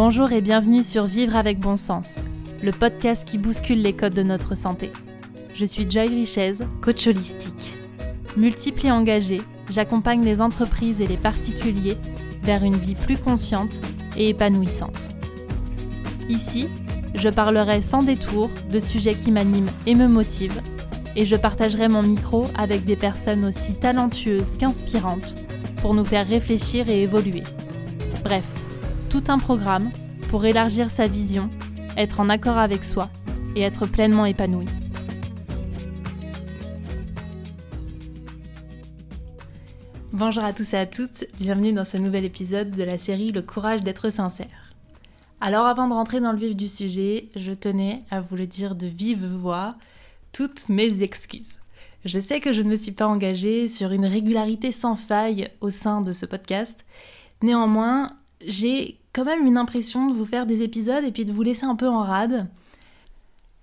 Bonjour et bienvenue sur Vivre avec bon sens, le podcast qui bouscule les codes de notre santé. Je suis Joy Richez, coach holistique. Multiple et engagée, j'accompagne les entreprises et les particuliers vers une vie plus consciente et épanouissante. Ici, je parlerai sans détour de sujets qui m'animent et me motivent, et je partagerai mon micro avec des personnes aussi talentueuses qu'inspirantes pour nous faire réfléchir et évoluer. Bref, tout un programme pour élargir sa vision, être en accord avec soi et être pleinement épanoui. Bonjour à tous et à toutes, bienvenue dans ce nouvel épisode de la série Le courage d'être sincère. Alors avant de rentrer dans le vif du sujet, je tenais à vous le dire de vive voix, toutes mes excuses. Je sais que je ne me suis pas engagée sur une régularité sans faille au sein de ce podcast. Néanmoins, j'ai quand même une impression de vous faire des épisodes et puis de vous laisser un peu en rade.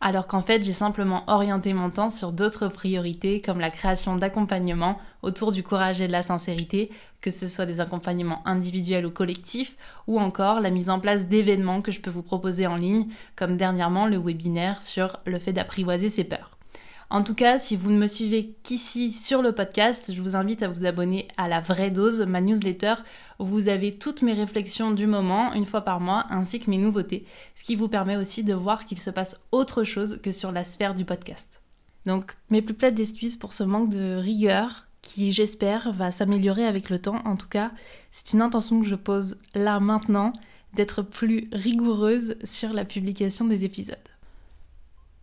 Alors qu'en fait, j'ai simplement orienté mon temps sur d'autres priorités comme la création d'accompagnements autour du courage et de la sincérité, que ce soit des accompagnements individuels ou collectifs, ou encore la mise en place d'événements que je peux vous proposer en ligne, comme dernièrement le webinaire sur le fait d'apprivoiser ses peurs. En tout cas, si vous ne me suivez qu'ici sur le podcast, je vous invite à vous abonner à la vraie dose, ma newsletter, où vous avez toutes mes réflexions du moment, une fois par mois, ainsi que mes nouveautés, ce qui vous permet aussi de voir qu'il se passe autre chose que sur la sphère du podcast. Donc, mes plus plates excuses pour ce manque de rigueur qui, j'espère, va s'améliorer avec le temps. En tout cas, c'est une intention que je pose là maintenant, d'être plus rigoureuse sur la publication des épisodes.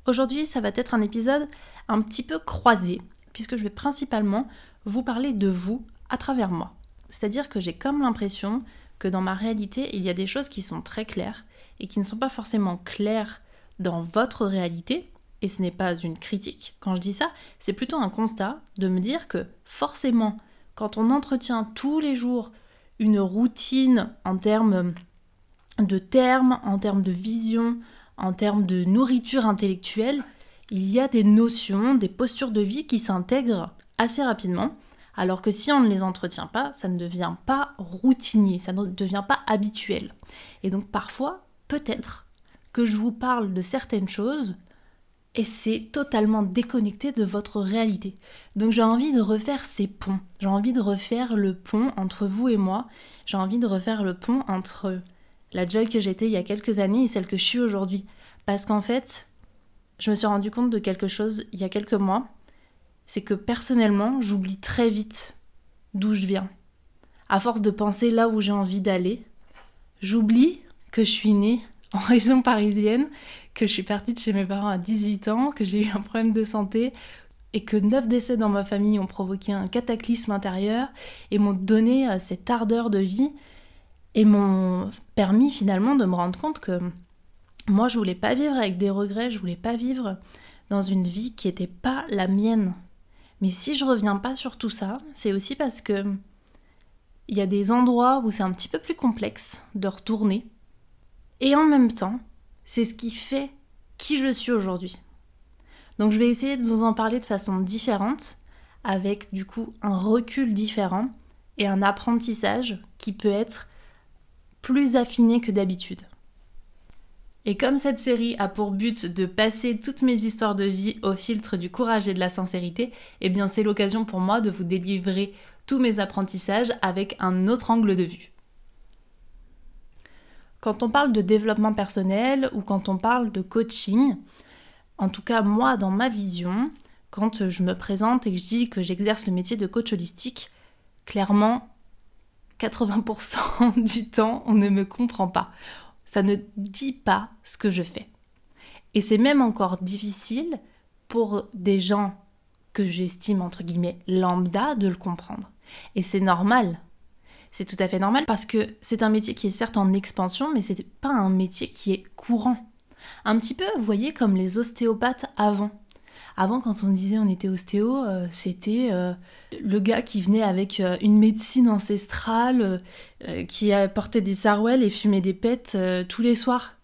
Aujourd'hui, ça va être un épisode un petit peu croisé, puisque je vais principalement vous parler de vous à travers moi. C'est-à-dire que j'ai comme l'impression que dans ma réalité, il y a des choses qui sont très claires et qui ne sont pas forcément claires dans votre réalité. Et ce n'est pas une critique. Quand je dis ça, c'est plutôt un constat de me dire que forcément, quand on entretient tous les jours une routine en termes de termes, en termes de vision, en termes de nourriture intellectuelle, il y a des notions, des postures de vie qui s'intègrent assez rapidement, alors que si on ne les entretient pas, ça ne devient pas routinier, ça ne devient pas habituel. Et donc parfois, peut-être que je vous parle de certaines choses et c'est totalement déconnecté de votre réalité. Donc j'ai envie de refaire ces ponts, j'ai envie de refaire le pont entre vous et moi, j'ai envie de refaire le pont entre la Joy que j'étais il y a quelques années et celle que je suis aujourd'hui. Parce qu'en fait, je me suis rendu compte de quelque chose il y a quelques mois, c'est que personnellement, j'oublie très vite d'où je viens. À force de penser là où j'ai envie d'aller, j'oublie que je suis née en région parisienne, que je suis partie de chez mes parents à 18 ans, que j'ai eu un problème de santé et que neuf décès dans ma famille ont provoqué un cataclysme intérieur et m'ont donné euh, cette ardeur de vie et m'ont permis finalement de me rendre compte que moi je voulais pas vivre avec des regrets, je voulais pas vivre dans une vie qui n'était pas la mienne. Mais si je reviens pas sur tout ça, c'est aussi parce que il y a des endroits où c'est un petit peu plus complexe de retourner. Et en même temps, c'est ce qui fait qui je suis aujourd'hui. Donc je vais essayer de vous en parler de façon différente, avec du coup un recul différent et un apprentissage qui peut être plus affiné que d'habitude. Et comme cette série a pour but de passer toutes mes histoires de vie au filtre du courage et de la sincérité, eh bien c'est l'occasion pour moi de vous délivrer tous mes apprentissages avec un autre angle de vue. Quand on parle de développement personnel ou quand on parle de coaching, en tout cas moi dans ma vision, quand je me présente et que je dis que j'exerce le métier de coach holistique, clairement 80% du temps, on ne me comprend pas. Ça ne dit pas ce que je fais. Et c'est même encore difficile pour des gens que j'estime entre guillemets lambda de le comprendre. Et c'est normal. C'est tout à fait normal parce que c'est un métier qui est certes en expansion, mais c'est pas un métier qui est courant. Un petit peu, vous voyez, comme les ostéopathes avant. Avant, quand on disait on était ostéo, euh, c'était euh, le gars qui venait avec euh, une médecine ancestrale, qui portait des sarouels et fumait des pètes tous les soirs.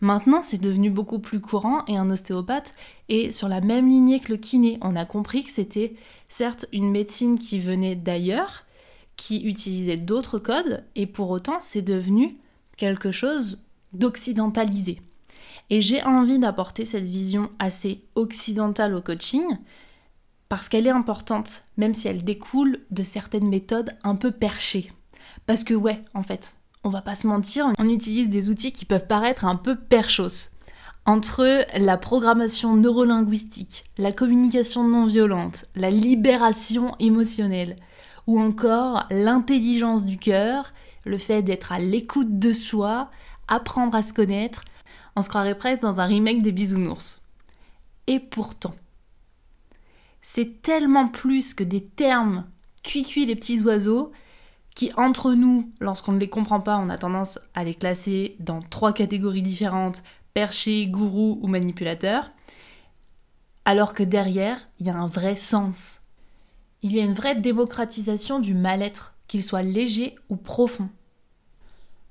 Maintenant, c'est devenu beaucoup plus courant et un ostéopathe est sur la même lignée que le kiné. On a compris que c'était certes une médecine qui venait d'ailleurs, qui utilisait d'autres codes, et pour autant, c'est devenu quelque chose d'occidentaliser. Et j'ai envie d'apporter cette vision assez occidentale au coaching parce qu'elle est importante, même si elle découle de certaines méthodes un peu perchées. Parce que ouais, en fait, on va pas se mentir, on utilise des outils qui peuvent paraître un peu perchos. Entre la programmation neurolinguistique, la communication non violente, la libération émotionnelle, ou encore l'intelligence du cœur, le fait d'être à l'écoute de soi, apprendre à se connaître, on se croirait presque dans un remake des bisounours. Et pourtant, c'est tellement plus que des termes cuit-cuit les petits oiseaux qui, entre nous, lorsqu'on ne les comprend pas, on a tendance à les classer dans trois catégories différentes perché, gourou ou manipulateur, alors que derrière, il y a un vrai sens. Il y a une vraie démocratisation du mal-être, qu'il soit léger ou profond.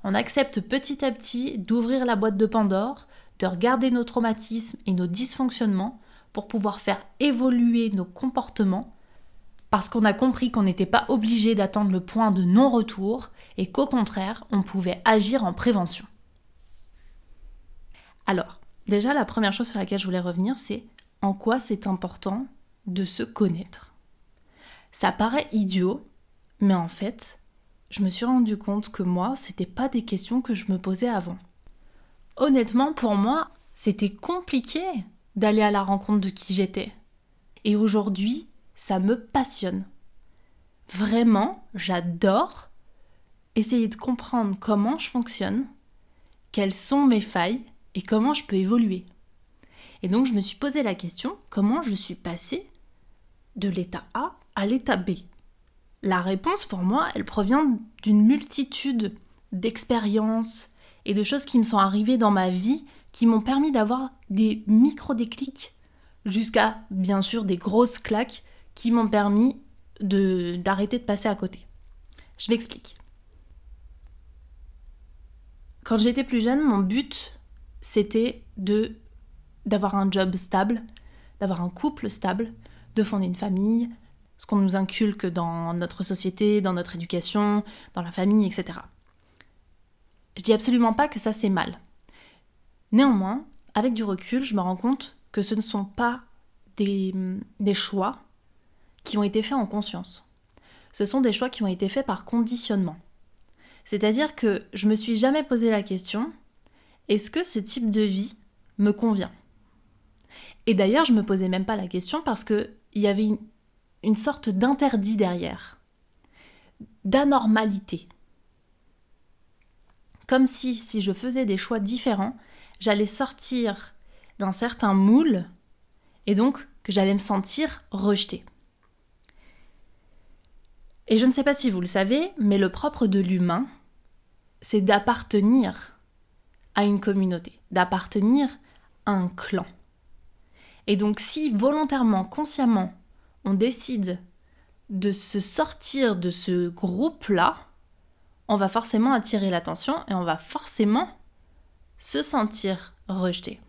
On accepte petit à petit d'ouvrir la boîte de Pandore, de regarder nos traumatismes et nos dysfonctionnements pour pouvoir faire évoluer nos comportements parce qu'on a compris qu'on n'était pas obligé d'attendre le point de non-retour et qu'au contraire, on pouvait agir en prévention. Alors, déjà, la première chose sur laquelle je voulais revenir, c'est en quoi c'est important de se connaître. Ça paraît idiot, mais en fait, je me suis rendu compte que moi, c'était pas des questions que je me posais avant. Honnêtement, pour moi, c'était compliqué d'aller à la rencontre de qui j'étais. Et aujourd'hui, ça me passionne. Vraiment, j'adore essayer de comprendre comment je fonctionne, quelles sont mes failles et comment je peux évoluer. Et donc je me suis posé la question, comment je suis passée de l'état A à l'état B? La réponse pour moi, elle provient d'une multitude d'expériences et de choses qui me sont arrivées dans ma vie qui m'ont permis d'avoir des micro-déclics jusqu'à bien sûr des grosses claques qui m'ont permis d'arrêter de passer à côté. Je m'explique. Quand j'étais plus jeune, mon but c'était de d'avoir un job stable, d'avoir un couple stable, de fonder une famille, ce qu'on nous inculque dans notre société, dans notre éducation, dans la famille, etc. Je dis absolument pas que ça c'est mal. Néanmoins, avec du recul, je me rends compte que ce ne sont pas des, des choix qui ont été faits en conscience. Ce sont des choix qui ont été faits par conditionnement. C'est-à-dire que je me suis jamais posé la question est-ce que ce type de vie me convient? Et d'ailleurs, je me posais même pas la question parce qu'il y avait une, sorte d'interdit derrière, d'anormalité. Comme si, si je faisais des choix différents, j'allais sortir d'un certain moule et donc que j'allais me sentir rejetée. Et je ne sais pas si vous le savez, mais le propre de l'humain, c'est d'appartenir à une communauté, d'appartenir à un clan. Et donc si volontairement, consciemment, on décide de se sortir de ce groupe-là, on va forcément attirer l'attention et on va forcément se sentir rejeté.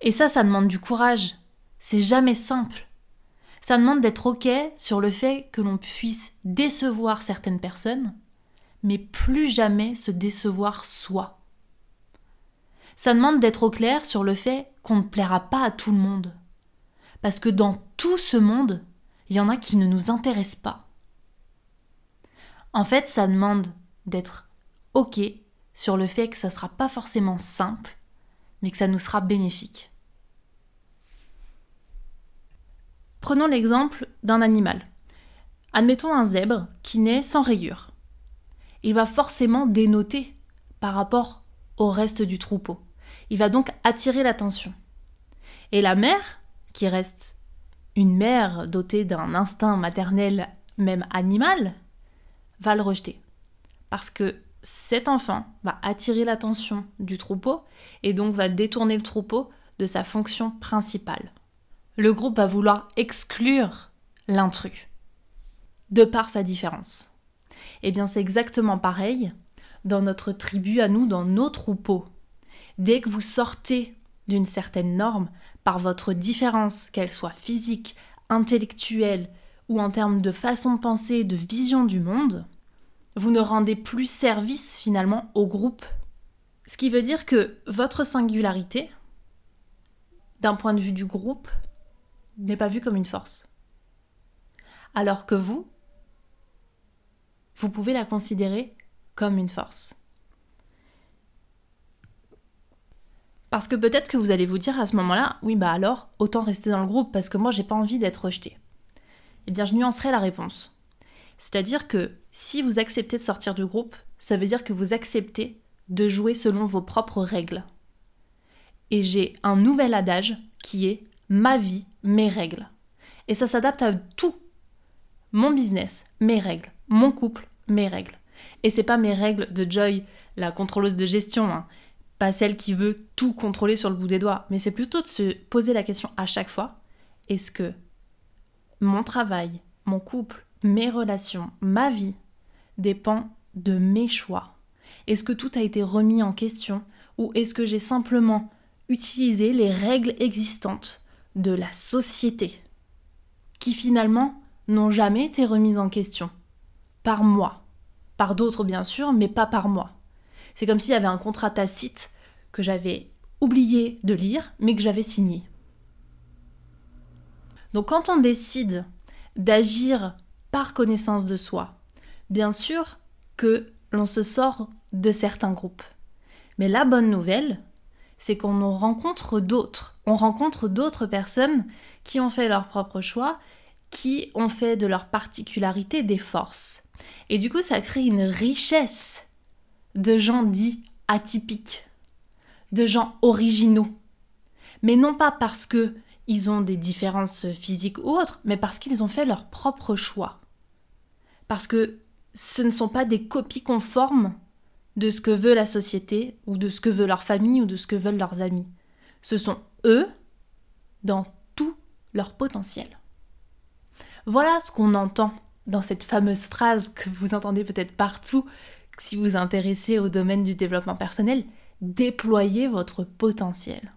Et ça, ça demande du courage. C'est jamais simple. Ça demande d'être OK sur le fait que l'on puisse décevoir certaines personnes, mais plus jamais se décevoir soi ça demande d'être au clair sur le fait qu'on ne plaira pas à tout le monde. Parce que dans tout ce monde, il y en a qui ne nous intéressent pas. En fait, ça demande d'être OK sur le fait que ça ne sera pas forcément simple, mais que ça nous sera bénéfique. Prenons l'exemple d'un animal. Admettons un zèbre qui naît sans rayures. Il va forcément dénoter par rapport au reste du troupeau. Il va donc attirer l'attention. Et la mère, qui reste une mère dotée d'un instinct maternel même animal, va le rejeter. Parce que cet enfant va attirer l'attention du troupeau et donc va détourner le troupeau de sa fonction principale. Le groupe va vouloir exclure l'intrus, de par sa différence. Eh bien c'est exactement pareil dans notre tribu à nous, dans nos troupeaux. Dès que vous sortez d'une certaine norme, par votre différence, qu'elle soit physique, intellectuelle ou en termes de façon de penser, de vision du monde, vous ne rendez plus service finalement au groupe. Ce qui veut dire que votre singularité, d'un point de vue du groupe, n'est pas vue comme une force. Alors que vous, vous pouvez la considérer comme une force. Parce que peut-être que vous allez vous dire à ce moment-là, oui bah alors, autant rester dans le groupe parce que moi j'ai pas envie d'être rejeté. Eh bien je nuancerai la réponse. C'est-à-dire que si vous acceptez de sortir du groupe, ça veut dire que vous acceptez de jouer selon vos propres règles. Et j'ai un nouvel adage qui est ma vie, mes règles. Et ça s'adapte à tout. Mon business, mes règles. Mon couple, mes règles. Et c'est pas mes règles de Joy, la contrôleuse de gestion, hein. Pas celle qui veut tout contrôler sur le bout des doigts, mais c'est plutôt de se poser la question à chaque fois est-ce que mon travail, mon couple, mes relations, ma vie dépend de mes choix? Est-ce que tout a été remis en question? Ou est-ce que j'ai simplement utilisé les règles existantes de la société qui finalement n'ont jamais été remises en question? Par moi. Par d'autres bien sûr, mais pas par moi. C'est comme s'il y avait un contrat tacite que j'avais oublié de lire, mais que j'avais signé. Donc quand on décide d'agir par connaissance de soi, bien sûr que l'on se sort de certains groupes. Mais la bonne nouvelle, c'est qu'on en rencontre d'autres. On rencontre d'autres personnes qui ont fait leur propre choix, qui ont fait de leur particularité des forces. Et du coup, ça crée une richesse de gens dits atypiques, de gens originaux. Mais non pas parce que ils ont des différences physiques ou autres, mais parce qu'ils ont fait leur propre choix. Parce que ce ne sont pas des copies conformes de ce que veut la société, ou de ce que veut leur famille, ou de ce que veulent leurs amis. Ce sont eux dans tout leur potentiel. Voilà ce qu'on entend dans cette fameuse phrase que vous entendez peut-être partout si vous intéressez au domaine du développement personnel, déployez votre potentiel.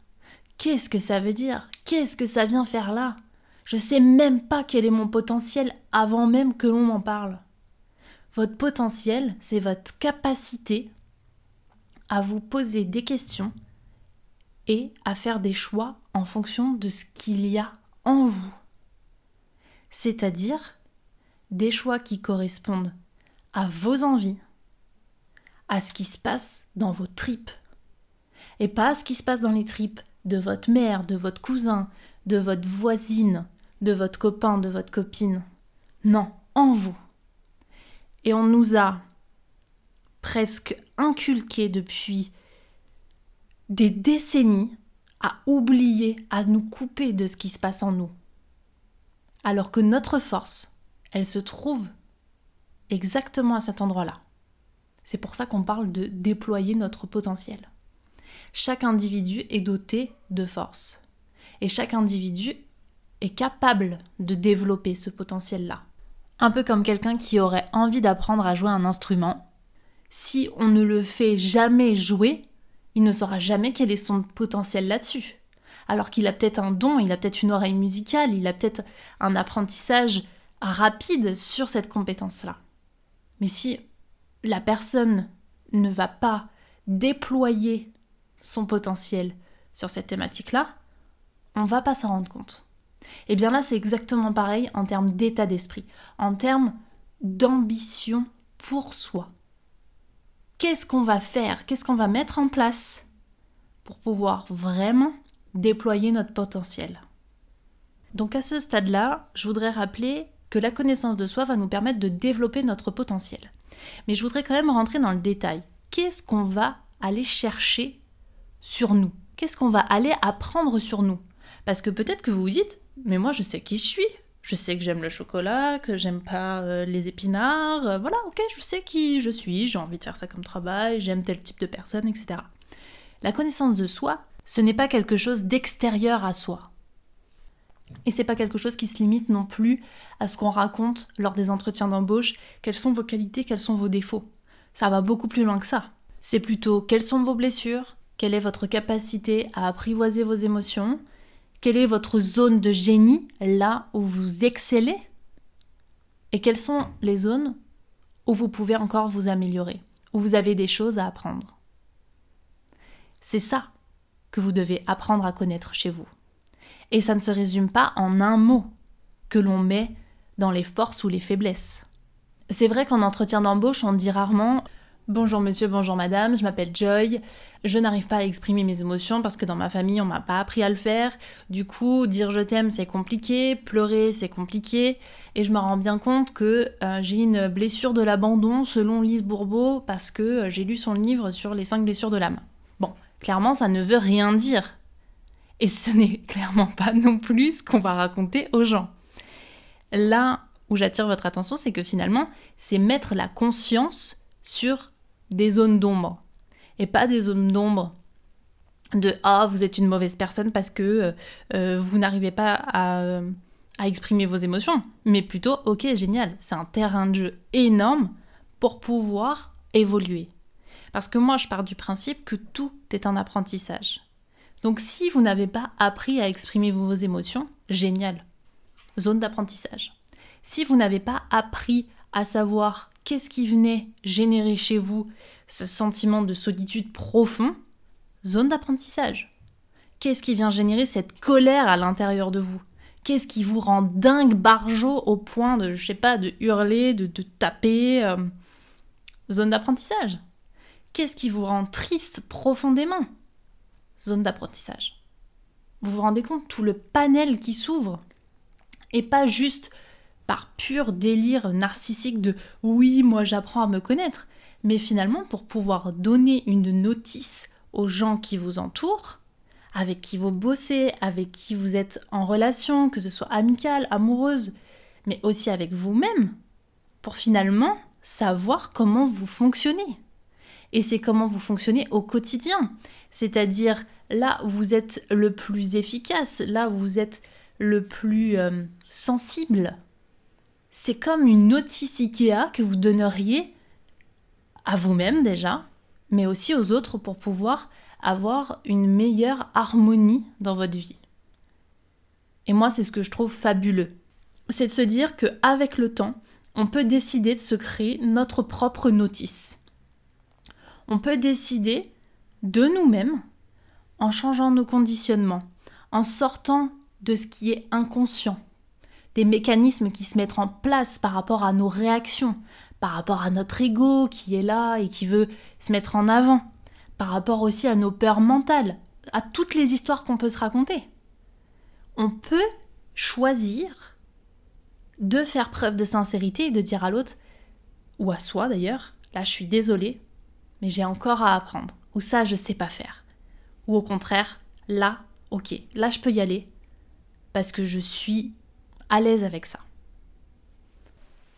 Qu'est-ce que ça veut dire? Qu'est-ce que ça vient faire là? Je sais même pas quel est mon potentiel avant même que l'on m'en parle. Votre potentiel, c'est votre capacité à vous poser des questions et à faire des choix en fonction de ce qu'il y a en vous. C'est-à-dire des choix qui correspondent à vos envies, à ce qui se passe dans vos tripes, et pas à ce qui se passe dans les tripes de votre mère, de votre cousin, de votre voisine, de votre copain, de votre copine. Non, en vous. Et on nous a presque inculqué depuis des décennies à oublier, à nous couper de ce qui se passe en nous. Alors que notre force, elle se trouve exactement à cet endroit-là. C'est pour ça qu'on parle de déployer notre potentiel. Chaque individu est doté de force. Et chaque individu est capable de développer ce potentiel-là. Un peu comme quelqu'un qui aurait envie d'apprendre à jouer un instrument. Si on ne le fait jamais jouer, il ne saura jamais quel est son potentiel là-dessus. Alors qu'il a peut-être un don, il a peut-être une oreille musicale, il a peut-être un apprentissage rapide sur cette compétence-là. Mais si la personne ne va pas déployer son potentiel sur cette thématique-là, on va pas s'en rendre compte. Et eh bien là, c'est exactement pareil en termes d'état d'esprit, en termes d'ambition pour soi. Qu'est-ce qu'on va faire? Qu'est-ce qu'on va mettre en place pour pouvoir vraiment déployer notre potentiel? Donc à ce stade-là, je voudrais rappeler que la connaissance de soi va nous permettre de développer notre potentiel. Mais je voudrais quand même rentrer dans le détail. Qu'est-ce qu'on va aller chercher sur nous? Qu'est-ce qu'on va aller apprendre sur nous? Parce que peut-être que vous vous dites, mais moi je sais qui je suis. Je sais que j'aime le chocolat, que j'aime pas euh, les épinards. Euh, voilà, ok, je sais qui je suis, j'ai envie de faire ça comme travail, j'aime tel type de personne, etc. La connaissance de soi, ce n'est pas quelque chose d'extérieur à soi. Et c'est pas quelque chose qui se limite non plus à ce qu'on raconte lors des entretiens d'embauche, quelles sont vos qualités, quels sont vos défauts. Ça va beaucoup plus loin que ça. C'est plutôt quelles sont vos blessures, quelle est votre capacité à apprivoiser vos émotions, quelle est votre zone de génie, là où vous excellez, et quelles sont les zones où vous pouvez encore vous améliorer, où vous avez des choses à apprendre. C'est ça que vous devez apprendre à connaître chez vous. Et ça ne se résume pas en un mot que l'on met dans les forces ou les faiblesses. C'est vrai qu'en entretien d'embauche, on dit rarement Bonjour monsieur, bonjour madame, je m'appelle Joy. Je n'arrive pas à exprimer mes émotions parce que dans ma famille on m'a pas appris à le faire. Du coup, dire je t'aime c'est compliqué, pleurer c'est compliqué. Et je me rends bien compte que euh, j'ai une blessure de l'abandon selon Lise Bourbeau parce que euh, j'ai lu son livre sur les 5 blessures de l'âme. Bon, clairement ça ne veut rien dire. Et ce n'est clairement pas non plus ce qu'on va raconter aux gens. Là où j'attire votre attention, c'est que finalement, c'est mettre la conscience sur des zones d'ombre. Et pas des zones d'ombre de Ah, vous êtes une mauvaise personne parce que euh, euh, vous n'arrivez pas à, à exprimer vos émotions. Mais plutôt, ok, génial, c'est un terrain de jeu énorme pour pouvoir évoluer. Parce que moi, je pars du principe que tout est un apprentissage. Donc si vous n'avez pas appris à exprimer vos émotions, génial. Zone d'apprentissage. Si vous n'avez pas appris à savoir qu'est-ce qui venait générer chez vous ce sentiment de solitude profond, zone d'apprentissage. Qu'est-ce qui vient générer cette colère à l'intérieur de vous? Qu'est-ce qui vous rend dingue, barjot au point de, je sais pas, de hurler, de, taper euh, Zone d'apprentissage. Qu'est-ce qui vous rend triste profondément? Zone d'apprentissage. Vous vous rendez compte tout le panel qui s'ouvre et pas juste par pur délire narcissique de oui, moi j'apprends à me connaître, mais finalement pour pouvoir donner une notice aux gens qui vous entourent, avec qui vous bossez, avec qui vous êtes en relation, que ce soit amicale, amoureuse, mais aussi avec vous-même, pour finalement savoir comment vous fonctionnez. Et c'est comment vous fonctionnez au quotidien. C'est-à-dire là où vous êtes le plus efficace, là vous êtes le plus euh, sensible, c'est comme une notice IKEA que vous donneriez à vous-même déjà, mais aussi aux autres pour pouvoir avoir une meilleure harmonie dans votre vie. Et moi, c'est ce que je trouve fabuleux. C'est de se dire qu'avec le temps, on peut décider de se créer notre propre notice. On peut décider de nous-mêmes, en changeant nos conditionnements, en sortant de ce qui est inconscient, des mécanismes qui se mettent en place par rapport à nos réactions, par rapport à notre ego qui est là et qui veut se mettre en avant, par rapport aussi à nos peurs mentales, à toutes les histoires qu'on peut se raconter. On peut choisir de faire preuve de sincérité et de dire à l'autre, ou à soi d'ailleurs, là je suis désolée, mais j'ai encore à apprendre, ou ça je sais pas faire. Ou au contraire, là, ok, là je peux y aller, parce que je suis à l'aise avec ça.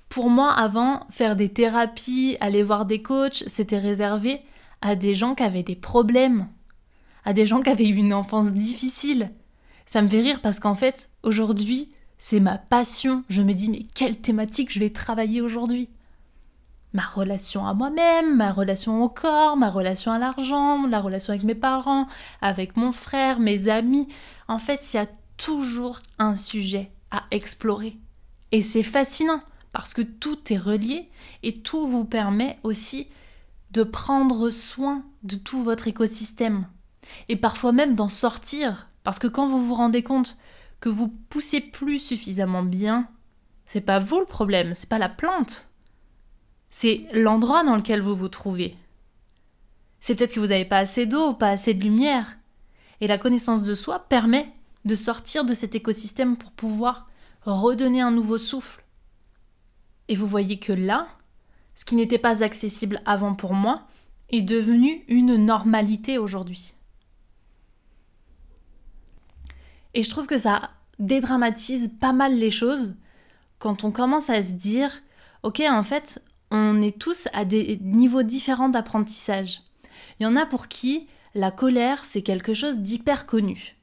Pour moi, avant, faire des thérapies, aller voir des coachs, c'était réservé à des gens qui avaient des problèmes, à des gens qui avaient eu une enfance difficile. Ça me fait rire parce qu'en fait, aujourd'hui, c'est ma passion. Je me dis, mais quelle thématique je vais travailler aujourd'hui? Ma relation à moi-même, ma relation au corps, ma relation à l'argent, la relation avec mes parents, avec mon frère, mes amis. En fait, il y a toujours un sujet à explorer. Et c'est fascinant parce que tout est relié et tout vous permet aussi de prendre soin de tout votre écosystème. Et parfois même d'en sortir. Parce que quand vous vous rendez compte que vous poussez plus suffisamment bien, c'est pas vous le problème, c'est pas la plante. C'est l'endroit dans lequel vous vous trouvez. C'est peut-être que vous n'avez pas assez d'eau, pas assez de lumière. Et la connaissance de soi permet de sortir de cet écosystème pour pouvoir redonner un nouveau souffle. Et vous voyez que là, ce qui n'était pas accessible avant pour moi est devenu une normalité aujourd'hui. Et je trouve que ça dédramatise pas mal les choses quand on commence à se dire, ok, en fait, on est tous à des niveaux différents d'apprentissage. Il y en a pour qui la colère, c'est quelque chose d'hyper connu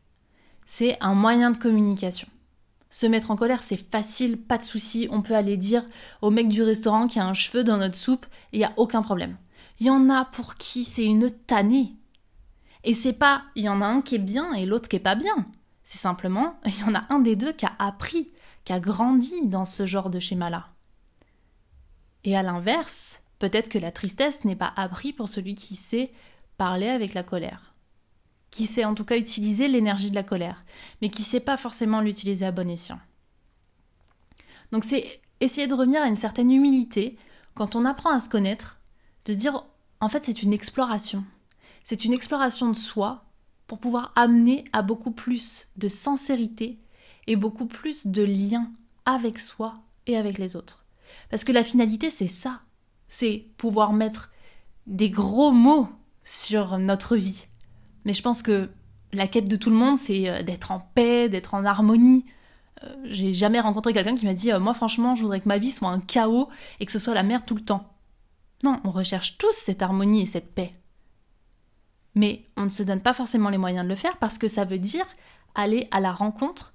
c'est un moyen de communication. Se mettre en colère, c'est facile, pas de souci. On peut aller dire au mec du restaurant qui a un cheveu dans notre soupe, il n'y a aucun problème. Il y en a pour qui c'est une tannée. Et c'est pas, il y en a un qui est bien et l'autre qui est pas bien. C'est simplement, il y en a un des deux qui a appris, qui a grandi dans ce genre de schéma-là. Et à l'inverse, peut-être que la tristesse n'est pas appris pour celui qui sait parler avec la colère. qui sait en tout cas utiliser l'énergie de la colère, mais qui ne sait pas forcément l'utiliser à bon escient. Donc c'est essayer de revenir à une certaine humilité quand on apprend à se connaître, de dire en fait c'est une exploration. C'est une exploration de soi pour pouvoir amener à beaucoup plus de sincérité et beaucoup plus de lien avec soi et avec les autres. Parce que la finalité c'est ça, c'est pouvoir mettre des gros mots sur notre vie. Mais je pense que la quête de tout le monde, c'est euh, d'être en paix, d'être en harmonie. Euh, j'ai jamais rencontré quelqu'un qui m'a dit euh, Moi, franchement, je voudrais que ma vie soit un chaos et que ce soit la merde tout le temps. Non, on recherche tous cette harmonie et cette paix. Mais on ne se donne pas forcément les moyens de le faire parce que ça veut dire aller à la rencontre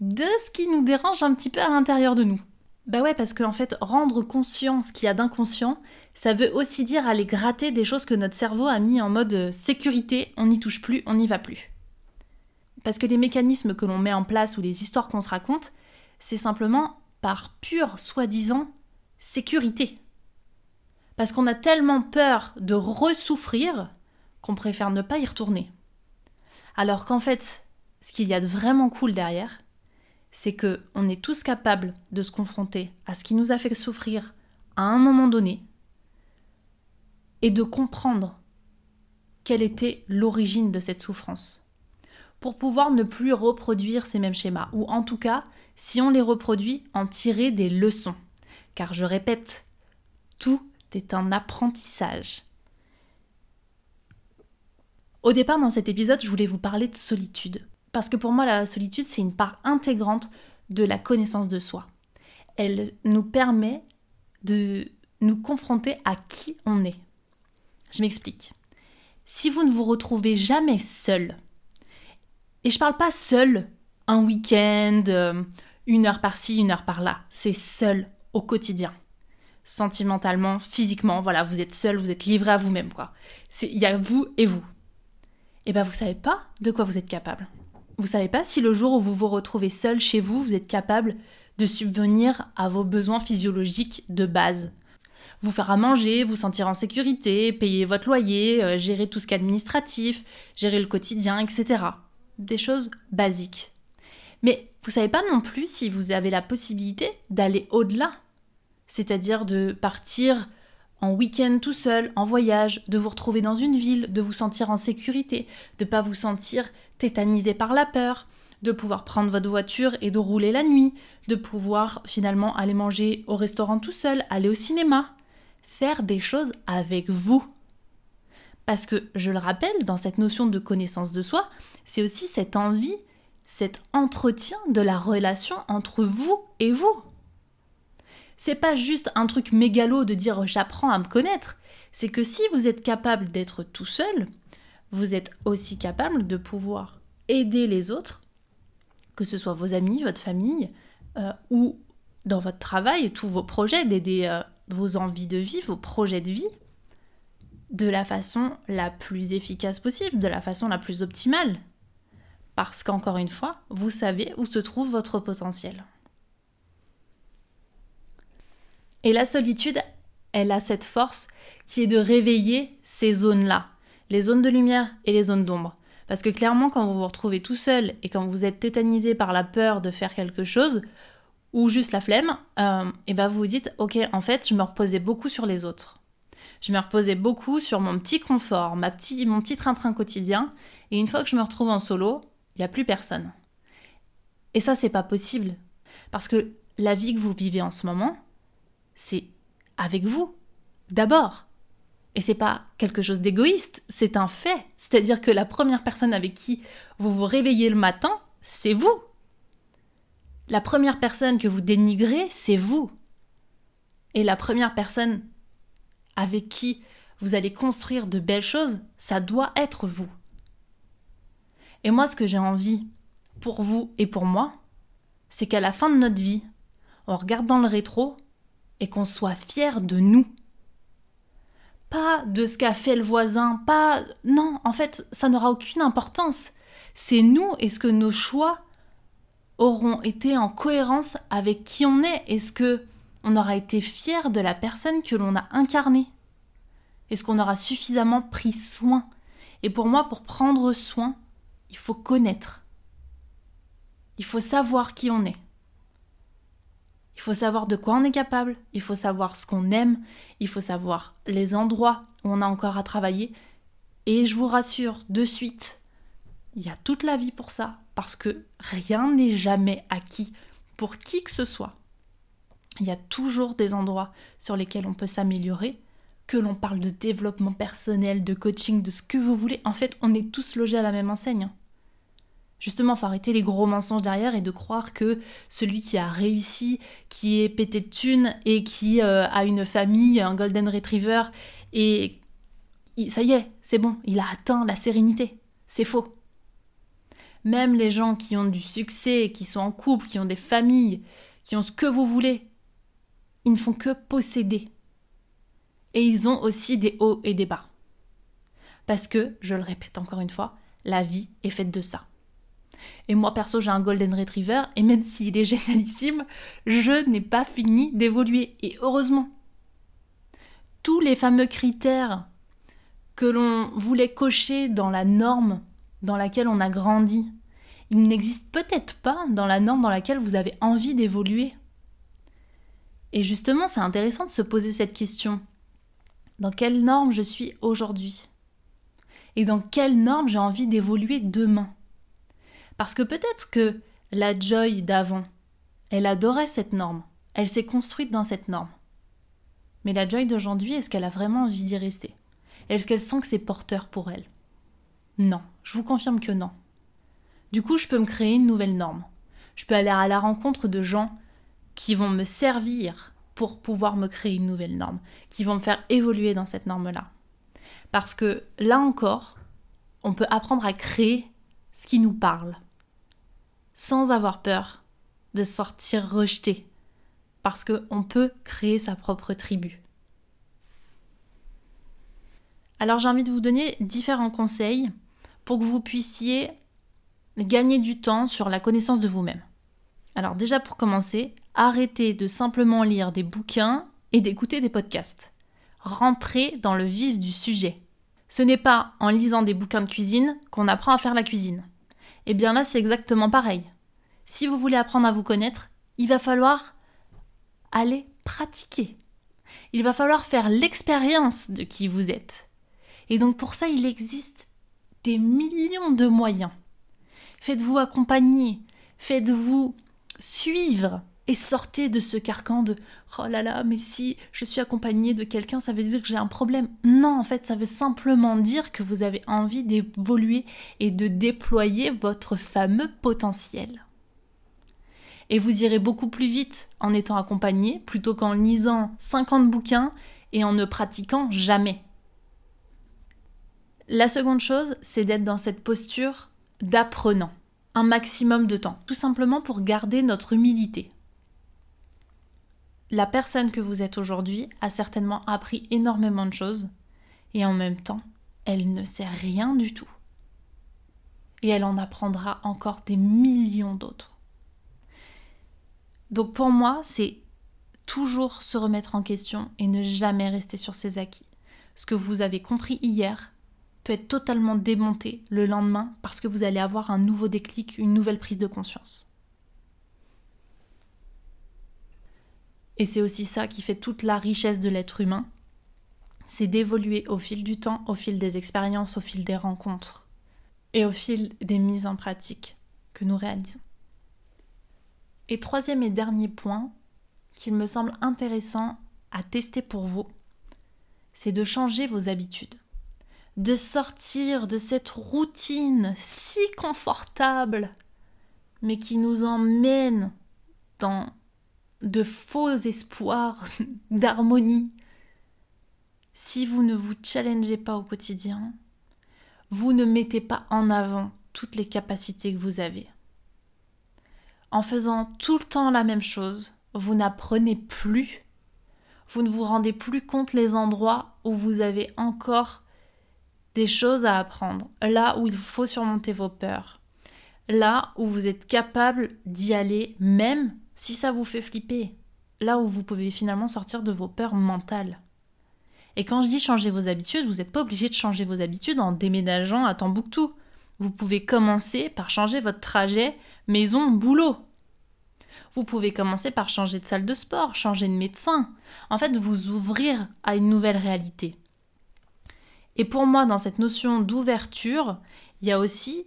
de ce qui nous dérange un petit peu à l'intérieur de nous. Bah ouais, parce qu'en fait, rendre conscient ce qu'il y a d'inconscient, ça veut aussi dire aller gratter des choses que notre cerveau a mis en mode euh, sécurité, on n'y touche plus, on n'y va plus. Parce que les mécanismes que l'on met en place ou les histoires qu'on se raconte, c'est simplement par pure, soi-disant, sécurité. Parce qu'on a tellement peur de ressouffrir qu'on préfère ne pas y retourner. Alors qu'en fait, ce qu'il y a de vraiment cool derrière, c'est que on est tous capables de se confronter à ce qui nous a fait souffrir à un moment donné et de comprendre quelle était l'origine de cette souffrance pour pouvoir ne plus reproduire ces mêmes schémas ou en tout cas, si on les reproduit, en tirer des leçons. Car je répète, tout est un apprentissage. Au départ, dans cet épisode, je voulais vous parler de solitude. Parce que pour moi, la solitude, c'est une part intégrante de la connaissance de soi. Elle nous permet de nous confronter à qui on est. Je m'explique. Si vous ne vous retrouvez jamais seul, et je parle pas seul un week-end, euh, une heure par-ci, une heure par-là, c'est seul au quotidien. Sentimentalement, physiquement, voilà, vous êtes seul, vous êtes livré à vous-même, quoi. Il y a vous et vous. Et eh bien, vous savez pas de quoi vous êtes capable. Vous savez pas si le jour où vous vous retrouvez seul chez vous, vous êtes capable de subvenir à vos besoins physiologiques de base. Vous faire à manger, vous sentir en sécurité, payer votre loyer, euh, gérer tout ce qui est administratif, gérer le quotidien, etc. Des choses basiques. Mais vous savez pas non plus si vous avez la possibilité d'aller au-delà. C'est-à-dire de partir en week-end tout seul, en voyage, de vous retrouver dans une ville, de vous sentir en sécurité, de pas vous sentir tétanisé par la peur, de pouvoir prendre votre voiture et de rouler la nuit, de pouvoir finalement aller manger au restaurant tout seul, aller au cinéma, faire des choses avec vous. Parce que, je le rappelle, dans cette notion de connaissance de soi, c'est aussi cette envie, cet entretien de la relation entre vous et vous. C'est pas juste un truc mégalo de dire j'apprends à me connaître, c'est que si vous êtes capable d'être tout seul, vous êtes aussi capable de pouvoir aider les autres, que ce soit vos amis, votre famille, euh, ou dans votre travail, tous vos projets, d'aider euh, vos envies de vie, vos projets de vie, de la façon la plus efficace possible, de la façon la plus optimale. Parce qu'encore une fois, vous savez où se trouve votre potentiel. Et la solitude, elle a cette force qui est de réveiller ces zones-là, les zones de lumière et les zones d'ombre. Parce que clairement, quand vous vous retrouvez tout seul et quand vous êtes tétanisé par la peur de faire quelque chose, ou juste la flemme, euh, et ben vous vous dites, ok, en fait, je me reposais beaucoup sur les autres. Je me reposais beaucoup sur mon petit confort, ma mon petit train-train quotidien, et une fois que je me retrouve en solo, il n'y a plus personne. Et ça, c'est pas possible. Parce que la vie que vous vivez en ce moment, c'est avec vous. D'abord. Et c'est pas quelque chose d'égoïste, c'est un fait. C'est-à-dire que la première personne avec qui vous vous réveillez le matin, c'est vous. La première personne que vous dénigrez, c'est vous. Et la première personne avec qui vous allez construire de belles choses, ça doit être vous. Et moi, ce que j'ai envie pour vous et pour moi, c'est qu'à la fin de notre vie, on regarde dans le rétro et qu'on soit fier de nous pas de ce qu'a fait le voisin, pas... Non, en fait, ça n'aura aucune importance. C'est nous, est-ce que nos choix auront été en cohérence avec qui on est Est-ce que on aura été fier de la personne que l'on a incarnée Est-ce qu'on aura suffisamment pris soin? Et pour moi, pour prendre soin, il faut connaître. Il faut savoir qui on est. Il faut savoir de quoi on est capable, il faut savoir ce qu'on aime, il faut savoir les endroits où on a encore à travailler. Et je vous rassure de suite, il y a toute la vie pour ça, parce que rien n'est jamais acquis pour qui que ce soit. Il y a toujours des endroits sur lesquels on peut s'améliorer, que l'on parle de développement personnel, de coaching, de ce que vous voulez. En fait, on est tous logés à la même enseigne. Justement, faut arrêter les gros mensonges derrière et de croire que celui qui a réussi, qui est pété de thunes et qui euh, a une famille, un golden retriever, et ça y est, c'est bon, il a atteint la sérénité. C'est faux. Même les gens qui ont du succès, qui sont en couple, qui ont des familles, qui ont ce que vous voulez, ils ne font que posséder. Et ils ont aussi des hauts et des bas. Parce que, je le répète encore une fois, la vie est faite de ça. Et moi perso, j'ai un Golden Retriever, et même s'il est génialissime, je n'ai pas fini d'évoluer. Et heureusement. Tous les fameux critères que l'on voulait cocher dans la norme dans laquelle on a grandi, ils n'existent peut-être pas dans la norme dans laquelle vous avez envie d'évoluer. Et justement, c'est intéressant de se poser cette question. Dans quelle norme je suis aujourd'hui? Et dans quelle norme j'ai envie d'évoluer demain? Parce que peut-être que la Joy d'avant, elle adorait cette norme, elle s'est construite dans cette norme. Mais la Joy d'aujourd'hui, est-ce qu'elle a vraiment envie d'y rester? Est-ce qu'elle sent que c'est porteur pour elle? Non, je vous confirme que non. Du coup, je peux me créer une nouvelle norme. Je peux aller à la rencontre de gens qui vont me servir pour pouvoir me créer une nouvelle norme, qui vont me faire évoluer dans cette norme-là. Parce que là encore, on peut apprendre à créer ce qui nous parle sans avoir peur de sortir rejeté, parce qu'on peut créer sa propre tribu. Alors j'ai envie de vous donner différents conseils pour que vous puissiez gagner du temps sur la connaissance de vous-même. Alors déjà pour commencer, arrêtez de simplement lire des bouquins et d'écouter des podcasts. Rentrez dans le vif du sujet. Ce n'est pas en lisant des bouquins de cuisine qu'on apprend à faire la cuisine. Eh bien là, c'est exactement pareil. Si vous voulez apprendre à vous connaître, il va falloir aller pratiquer. Il va falloir faire l'expérience de qui vous êtes. Et donc pour ça, il existe des millions de moyens. Faites-vous accompagner, faites-vous suivre et sortez de ce carcan de oh là là, mais si je suis accompagnée de quelqu'un, ça veut dire que j'ai un problème. Non, en fait, ça veut simplement dire que vous avez envie d'évoluer et de déployer votre fameux potentiel. Et vous irez beaucoup plus vite en étant accompagné plutôt qu'en lisant 50 bouquins et en ne pratiquant jamais. La seconde chose, c'est d'être dans cette posture d'apprenant un maximum de temps, tout simplement pour garder notre humilité la personne que vous êtes aujourd'hui a certainement appris énormément de choses et en même temps, elle ne sait rien du tout. Et elle en apprendra encore des millions d'autres. Donc pour moi, c'est toujours se remettre en question et ne jamais rester sur ses acquis. Ce que vous avez compris hier peut être totalement démonté le lendemain parce que vous allez avoir un nouveau déclic, une nouvelle prise de conscience. Et c'est aussi ça qui fait toute la richesse de l'être humain, c'est d'évoluer au fil du temps, au fil des expériences, au fil des rencontres et au fil des mises en pratique que nous réalisons. Et troisième et dernier point qu'il me semble intéressant à tester pour vous, c'est de changer vos habitudes, de sortir de cette routine si confortable, mais qui nous emmène dans de faux espoirs d'harmonie. Si vous ne vous challengez pas au quotidien, vous ne mettez pas en avant toutes les capacités que vous avez. En faisant tout le temps la même chose, vous n'apprenez plus. Vous ne vous rendez plus compte les endroits où vous avez encore des choses à apprendre, là où il faut surmonter vos peurs, là où vous êtes capable d'y aller même si ça vous fait flipper, là où vous pouvez finalement sortir de vos peurs mentales. Et quand je dis changer vos habitudes, vous n'êtes pas obligé de changer vos habitudes en déménageant à Tambouctou. Vous pouvez commencer par changer votre trajet maison-boulot. Vous pouvez commencer par changer de salle de sport, changer de médecin. En fait, vous ouvrir à une nouvelle réalité. Et pour moi, dans cette notion d'ouverture, il y a aussi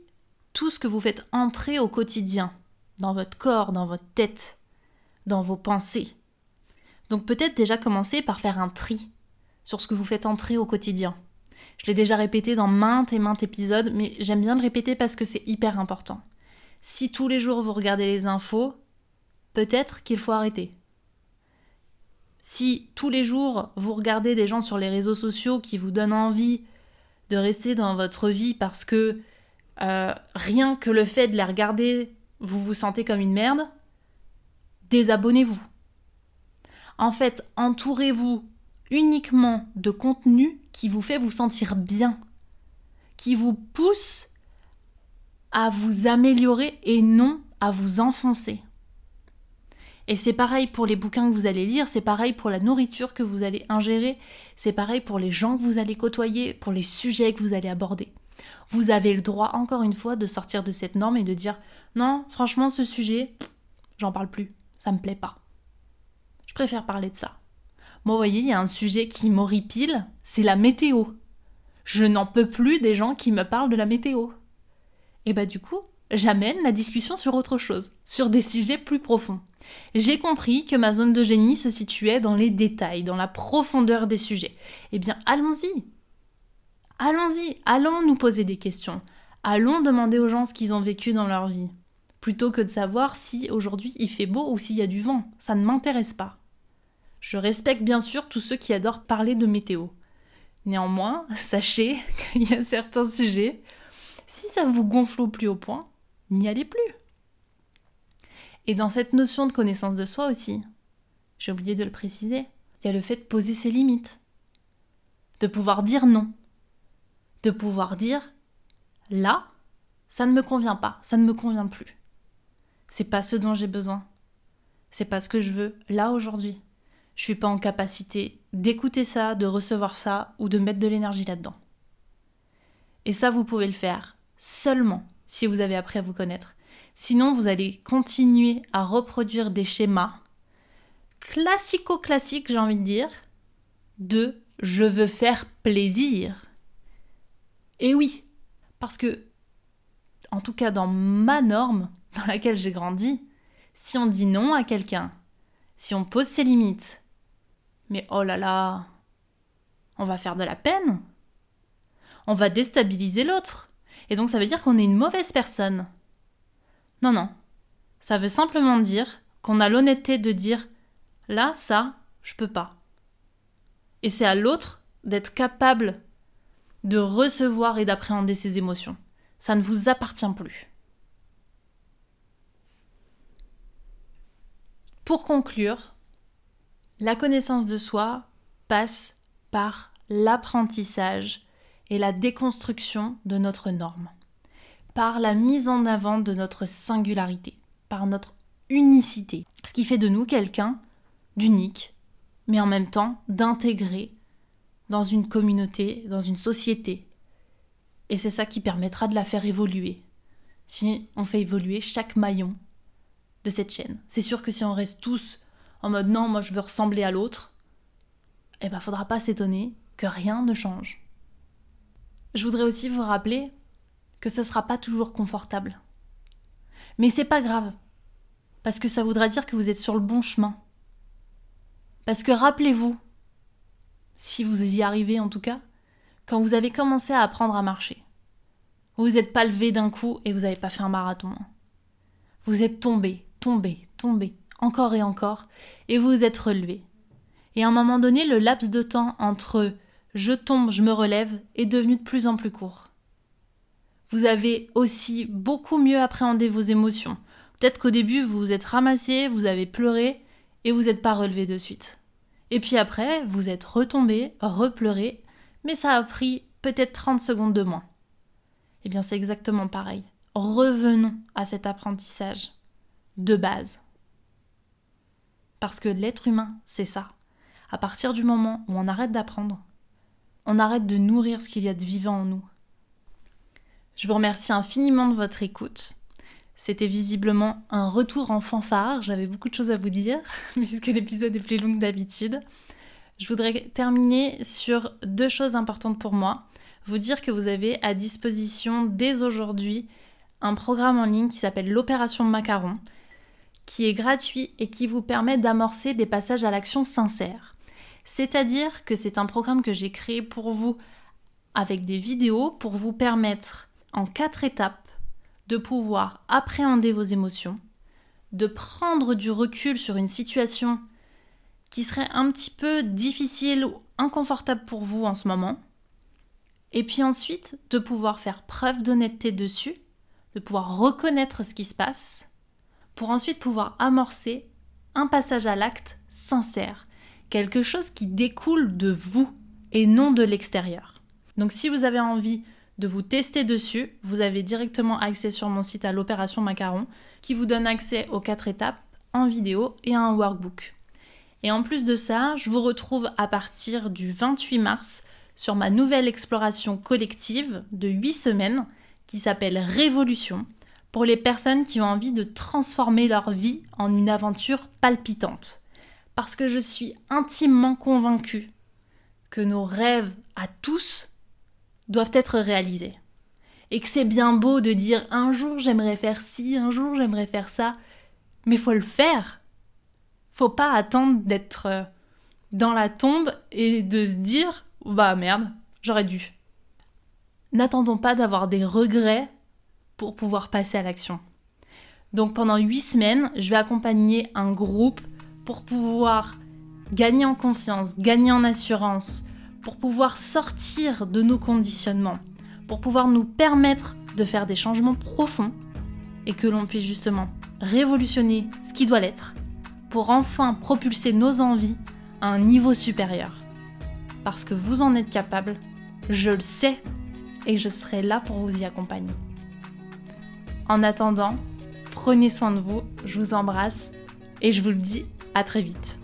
tout ce que vous faites entrer au quotidien, dans votre corps, dans votre tête, dans vos pensées. Donc peut-être déjà commencer par faire un tri sur ce que vous faites entrer au quotidien. Je l'ai déjà répété dans maintes et maintes épisodes, mais j'aime bien le répéter parce que c'est hyper important. Si tous les jours vous regardez les infos, peut-être qu'il faut arrêter. Si tous les jours vous regardez des gens sur les réseaux sociaux qui vous donnent envie de rester dans votre vie parce que euh, rien que le fait de les regarder, vous vous sentez comme une merde, désabonnez-vous. En fait, entourez-vous uniquement de contenu qui vous fait vous sentir bien, qui vous pousse à vous améliorer et non à vous enfoncer. Et c'est pareil pour les bouquins que vous allez lire, c'est pareil pour la nourriture que vous allez ingérer, c'est pareil pour les gens que vous allez côtoyer, pour les sujets que vous allez aborder. Vous avez le droit, encore une fois, de sortir de cette norme et de dire non, franchement, ce sujet, j'en parle plus, ça me plaît pas. Je préfère parler de ça. Moi, vous voyez, il y a un sujet qui m'horripile, c'est la météo. Je n'en peux plus des gens qui me parlent de la météo. Et bah du coup, j'amène la discussion sur autre chose, sur des sujets plus profonds. J'ai compris que ma zone de génie se situait dans les détails, dans la profondeur des sujets. Eh bien, allons-y. Allons-y, allons nous poser des questions. Allons demander aux gens ce qu'ils ont vécu dans leur vie. Plutôt que de savoir si aujourd'hui il fait beau ou s'il y a du vent. Ça ne m'intéresse pas. Je respecte bien sûr tous ceux qui adorent parler de météo. Néanmoins, sachez qu'il y a certains sujets, si ça vous gonfle au plus haut point, n'y allez plus. Et dans cette notion de connaissance de soi aussi, j'ai oublié de le préciser, il y a le fait de poser ses limites, de pouvoir dire non, de pouvoir dire là, ça ne me convient pas, ça ne me convient plus. C'est pas ce dont j'ai besoin. C'est pas ce que je veux là aujourd'hui je suis pas en capacité d'écouter ça, de recevoir ça ou de mettre de l'énergie là-dedans. Et ça, vous pouvez le faire seulement si vous avez appris à vous connaître. Sinon, vous allez continuer à reproduire des schémas classico-classiques, j'ai envie de dire, de je veux faire plaisir. Et oui, parce que, en tout cas dans ma norme dans laquelle j'ai grandi, si on dit non à quelqu'un, si on pose ses limites, mais oh là là, on va faire de la peine. On va déstabiliser l'autre. Et donc ça veut dire qu'on est une mauvaise personne. Non, non. Ça veut simplement dire qu'on a l'honnêteté de dire là, ça, je peux pas. Et c'est à l'autre d'être capable de recevoir et d'appréhender ses émotions. Ça ne vous appartient plus. Pour conclure, la connaissance de soi passe par l'apprentissage et la déconstruction de notre norme, par la mise en avant de notre singularité, par notre unicité, ce qui fait de nous quelqu'un d'unique, mais en même temps d'intégré dans une communauté, dans une société. Et c'est ça qui permettra de la faire évoluer. Si on fait évoluer chaque maillon de cette chaîne. C'est sûr que si on reste tous en mode non, moi je veux ressembler à l'autre, eh ben faudra pas s'étonner que rien ne change. Je voudrais aussi vous rappeler que ce sera pas toujours confortable. Mais c'est pas grave, parce que ça voudra dire que vous êtes sur le bon chemin. Parce que rappelez-vous, si vous y arrivez en tout cas, quand vous avez commencé à apprendre à marcher, vous vous êtes pas levé d'un coup et vous n'avez pas fait un marathon. Vous êtes tombé, tombé, tombé, encore et encore, et vous vous êtes relevé. Et à un moment donné, le laps de temps entre je tombe, je me relève est devenu de plus en plus court. Vous avez aussi beaucoup mieux appréhendé vos émotions. Peut-être qu'au début, vous vous êtes ramassé, vous avez pleuré, et vous n'êtes pas relevé de suite. Et puis après, vous êtes retombé, repleuré, mais ça a pris peut-être 30 secondes de moins. Eh bien, c'est exactement pareil. Revenons à cet apprentissage de base. Parce que l'être humain, c'est ça. À partir du moment où on arrête d'apprendre, on arrête de nourrir ce qu'il y a de vivant en nous. Je vous remercie infiniment de votre écoute. C'était visiblement un retour en fanfare, j'avais beaucoup de choses à vous dire, puisque l'épisode est plus long que d'habitude. Je voudrais terminer sur deux choses importantes pour moi. Vous dire que vous avez à disposition dès aujourd'hui un programme en ligne qui s'appelle l'opération Macaron, qui est gratuit et qui vous permet d'amorcer des passages à l'action sincères. C'est-à-dire que c'est un programme que j'ai créé pour vous avec des vidéos pour vous permettre en quatre étapes de pouvoir appréhender vos émotions, de prendre du recul sur une situation qui serait un petit peu difficile ou inconfortable pour vous en ce moment, et puis ensuite de pouvoir faire preuve d'honnêteté dessus, de pouvoir reconnaître ce qui se passe, pour ensuite pouvoir amorcer un passage à l'acte sincère, quelque chose qui découle de vous et non de l'extérieur. Donc si vous avez envie de vous tester dessus, vous avez directement accès sur mon site à l'opération Macaron qui vous donne accès aux quatre étapes en vidéo et à un workbook. Et en plus de ça, je vous retrouve à partir du 28 mars sur ma nouvelle exploration collective de 8 semaines qui s'appelle Révolution pour les personnes qui ont envie de transformer leur vie en une aventure palpitante. Parce que je suis intimement convaincue que nos rêves à tous doivent être réalisés. Et que c'est bien beau de dire un jour j'aimerais faire ci, un jour j'aimerais faire ça, mais faut le faire. Faut pas attendre d'être euh, dans la tombe et de se dire bah merde, j'aurais dû. N'attendons pas d'avoir des regrets pour pouvoir passer à l'action. Donc pendant huit semaines, je vais accompagner un groupe pour pouvoir gagner en confiance, gagner en assurance, pour pouvoir sortir de nos conditionnements, pour pouvoir nous permettre de faire des changements profonds et que l'on puisse justement révolutionner ce qui doit l'être pour enfin propulser nos envies à un niveau supérieur. Parce que vous en êtes capable, je le sais, et je serai là pour vous y accompagner. En attendant, prenez soin de vous, je vous embrasse et je vous le dis à très vite.